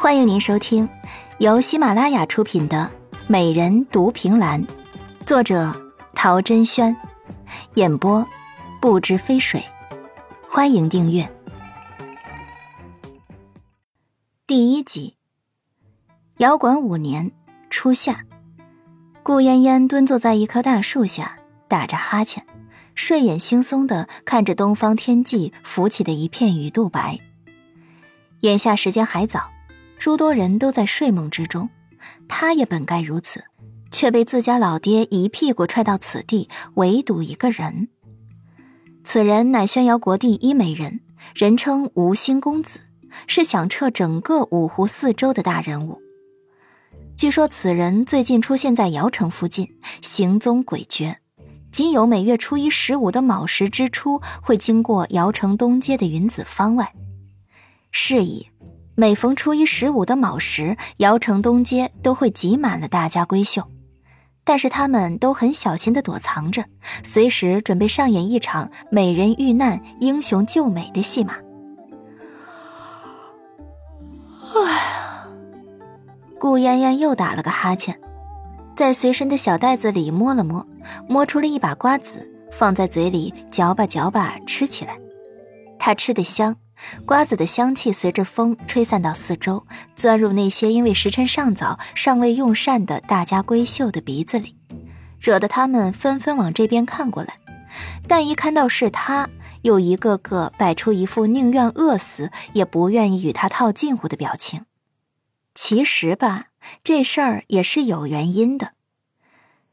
欢迎您收听由喜马拉雅出品的《美人独凭栏》，作者陶珍轩，演播不知飞水。欢迎订阅。第一集。遥管五年初夏，顾嫣嫣蹲坐在一棵大树下，打着哈欠，睡眼惺忪的看着东方天际浮起的一片鱼肚白。眼下时间还早。诸多人都在睡梦之中，他也本该如此，却被自家老爹一屁股踹到此地，唯独一个人。此人乃宣瑶国第一美人，人称无心公子，是响彻整个五湖四周的大人物。据说此人最近出现在瑶城附近，行踪诡谲，仅有每月初一、十五的卯时之初，会经过瑶城东街的云子坊外。是以。每逢初一、十五的卯时，姚城东街都会挤满了大家闺秀，但是他们都很小心的躲藏着，随时准备上演一场美人遇难、英雄救美的戏码。唉，顾嫣嫣又打了个哈欠，在随身的小袋子里摸了摸，摸出了一把瓜子，放在嘴里嚼吧嚼吧吃起来，她吃的香。瓜子的香气随着风吹散到四周，钻入那些因为时辰尚早、尚未用膳的大家闺秀的鼻子里，惹得他们纷纷往这边看过来。但一看到是他，又一个个摆出一副宁愿饿死也不愿意与他套近乎的表情。其实吧，这事儿也是有原因的。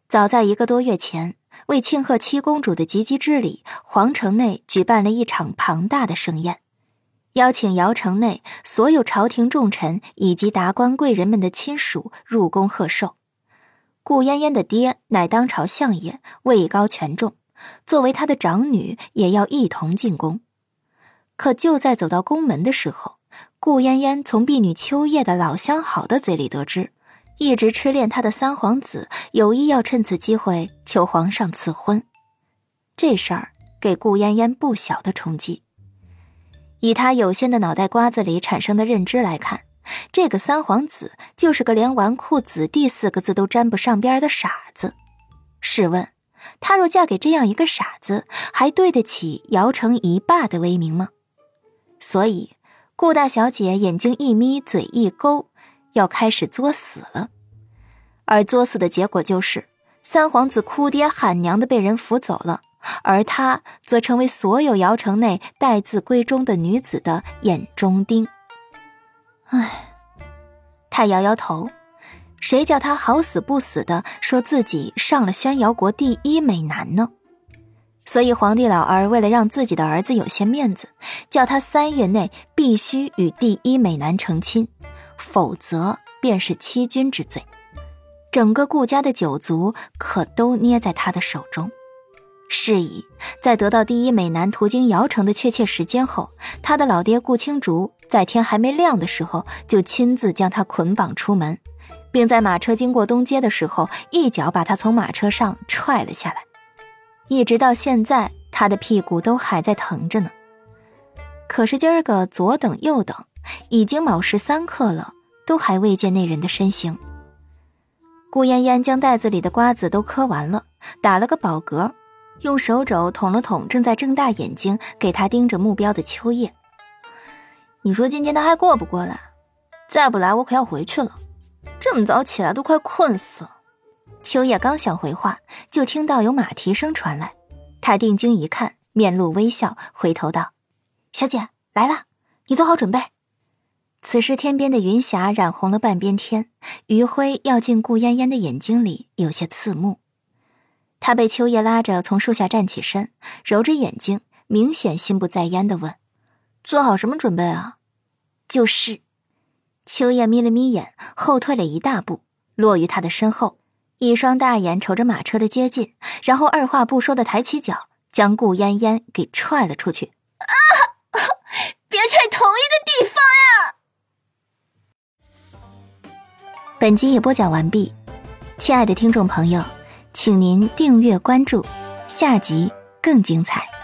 早在一个多月前，为庆贺七公主的及笄之礼，皇城内举办了一场庞大的盛宴。邀请姚城内所有朝廷重臣以及达官贵人们的亲属入宫贺寿。顾嫣嫣的爹乃当朝相爷，位高权重，作为他的长女，也要一同进宫。可就在走到宫门的时候，顾嫣嫣从婢女秋叶的老相好的嘴里得知，一直痴恋她的三皇子有意要趁此机会求皇上赐婚。这事儿给顾嫣嫣不小的冲击。以他有限的脑袋瓜子里产生的认知来看，这个三皇子就是个连“纨绔子弟”四个字都沾不上边的傻子。试问，她若嫁给这样一个傻子，还对得起姚城一霸的威名吗？所以，顾大小姐眼睛一眯，嘴一勾，要开始作死了。而作死的结果就是，三皇子哭爹喊娘的被人扶走了。而她则成为所有瑶城内待字闺中的女子的眼中钉。唉，他摇摇头，谁叫他好死不死的说自己上了宣瑶国第一美男呢？所以皇帝老儿为了让自己的儿子有些面子，叫他三月内必须与第一美男成亲，否则便是欺君之罪。整个顾家的九族可都捏在他的手中。是以，在得到第一美男途经瑶城的确切时间后，他的老爹顾青竹在天还没亮的时候就亲自将他捆绑出门，并在马车经过东街的时候一脚把他从马车上踹了下来。一直到现在，他的屁股都还在疼着呢。可是今儿个左等右等，已经卯时三刻了，都还未见那人的身形。顾嫣嫣将袋子里的瓜子都嗑完了，打了个饱嗝。用手肘捅了捅正在睁大眼睛给他盯着目标的秋叶。你说今天他还过不过来？再不来我可要回去了。这么早起来都快困死了。秋叶刚想回话，就听到有马蹄声传来。他定睛一看，面露微笑，回头道：“小姐来了，你做好准备。”此时天边的云霞染红了半边天，余晖要进顾嫣嫣的眼睛里，有些刺目。他被秋叶拉着从树下站起身，揉着眼睛，明显心不在焉的问：“做好什么准备啊？”就是。秋叶眯了眯眼，后退了一大步，落于他的身后，一双大眼瞅着马车的接近，然后二话不说的抬起脚，将顾嫣嫣给踹了出去。啊！别踹同一个地方呀！本集也播讲完毕，亲爱的听众朋友。请您订阅关注，下集更精彩。